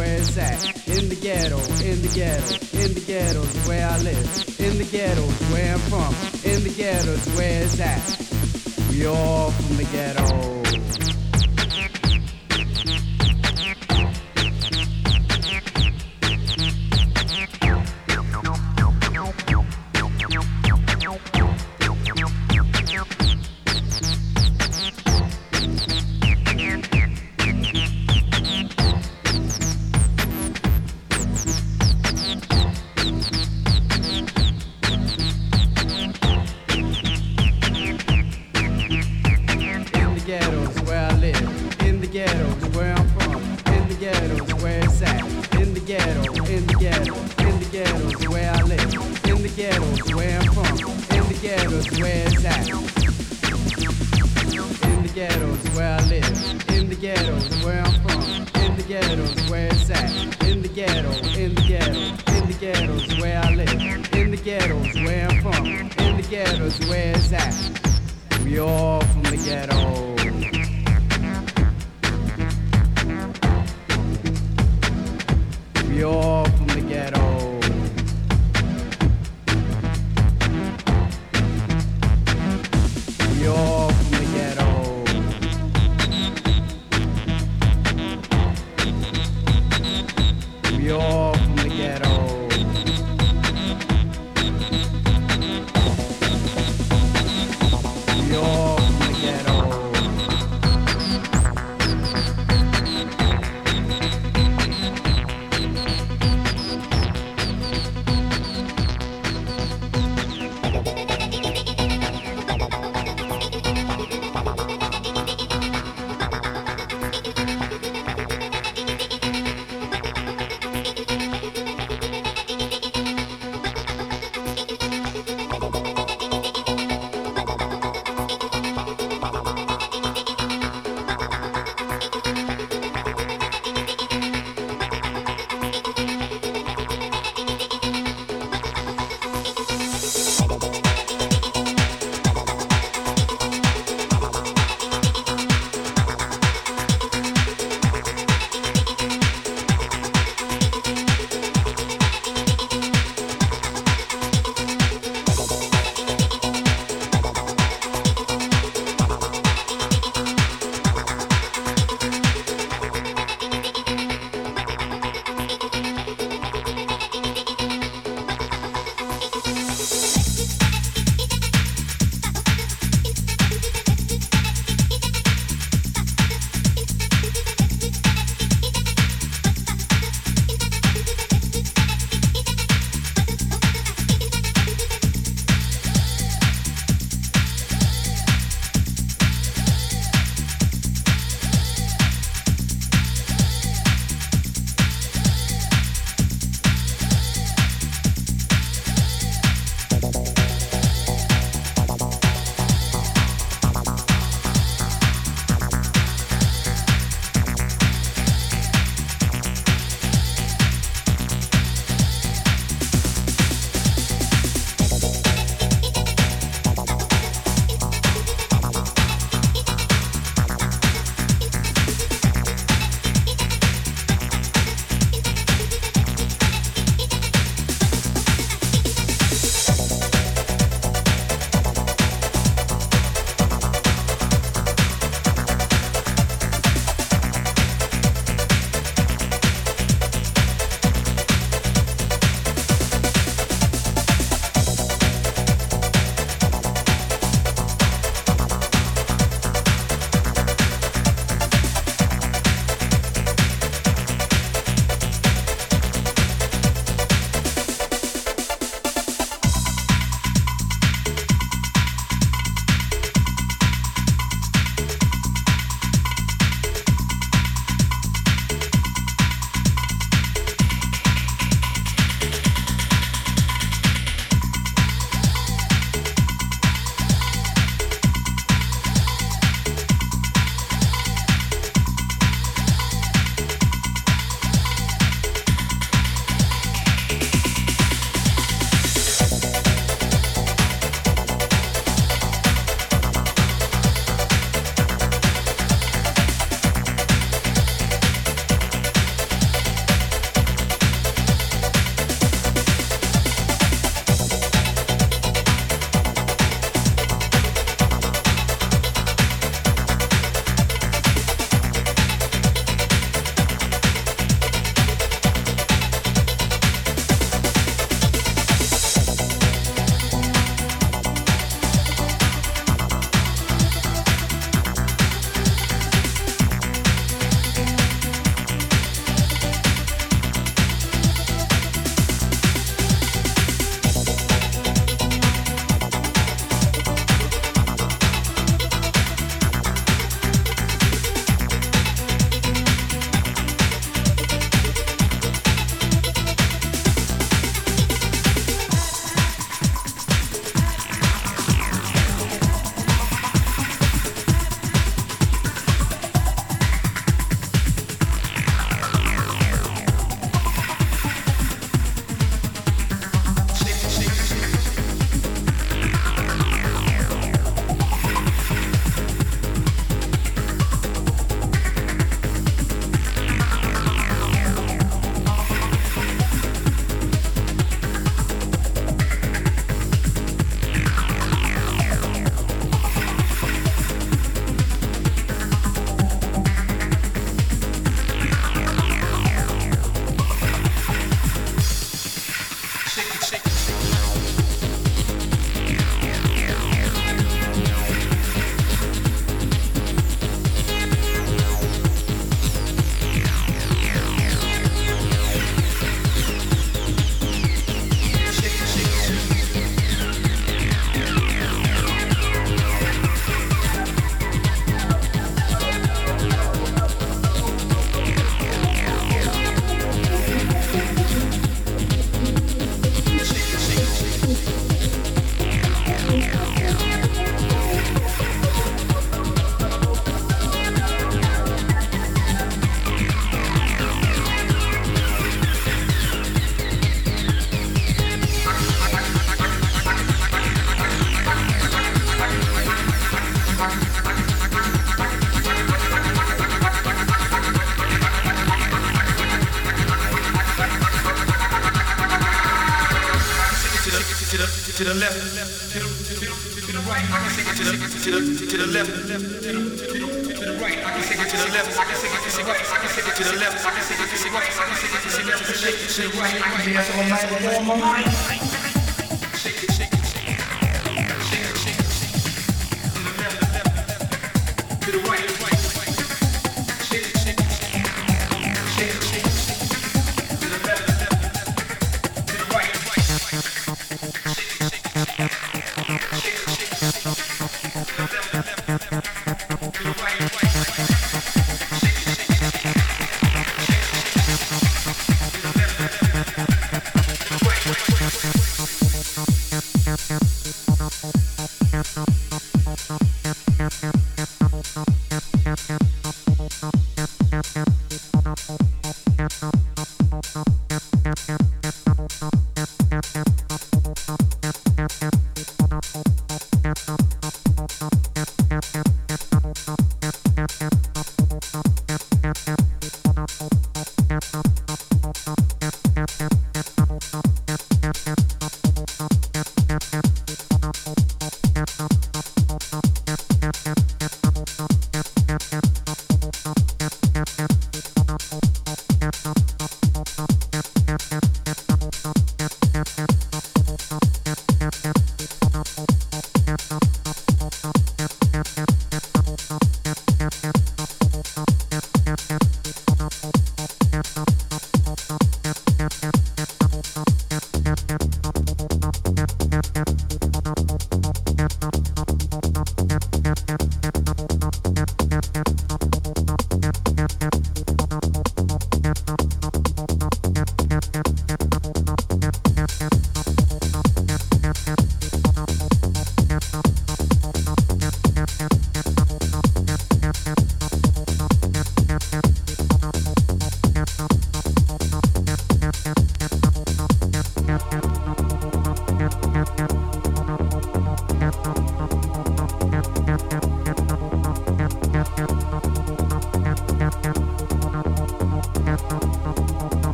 where it's at. In the ghetto, in the ghetto, in the ghetto's where I live. In the ghetto's where I'm from. In the ghetto's where it's at. We all from the ghetto.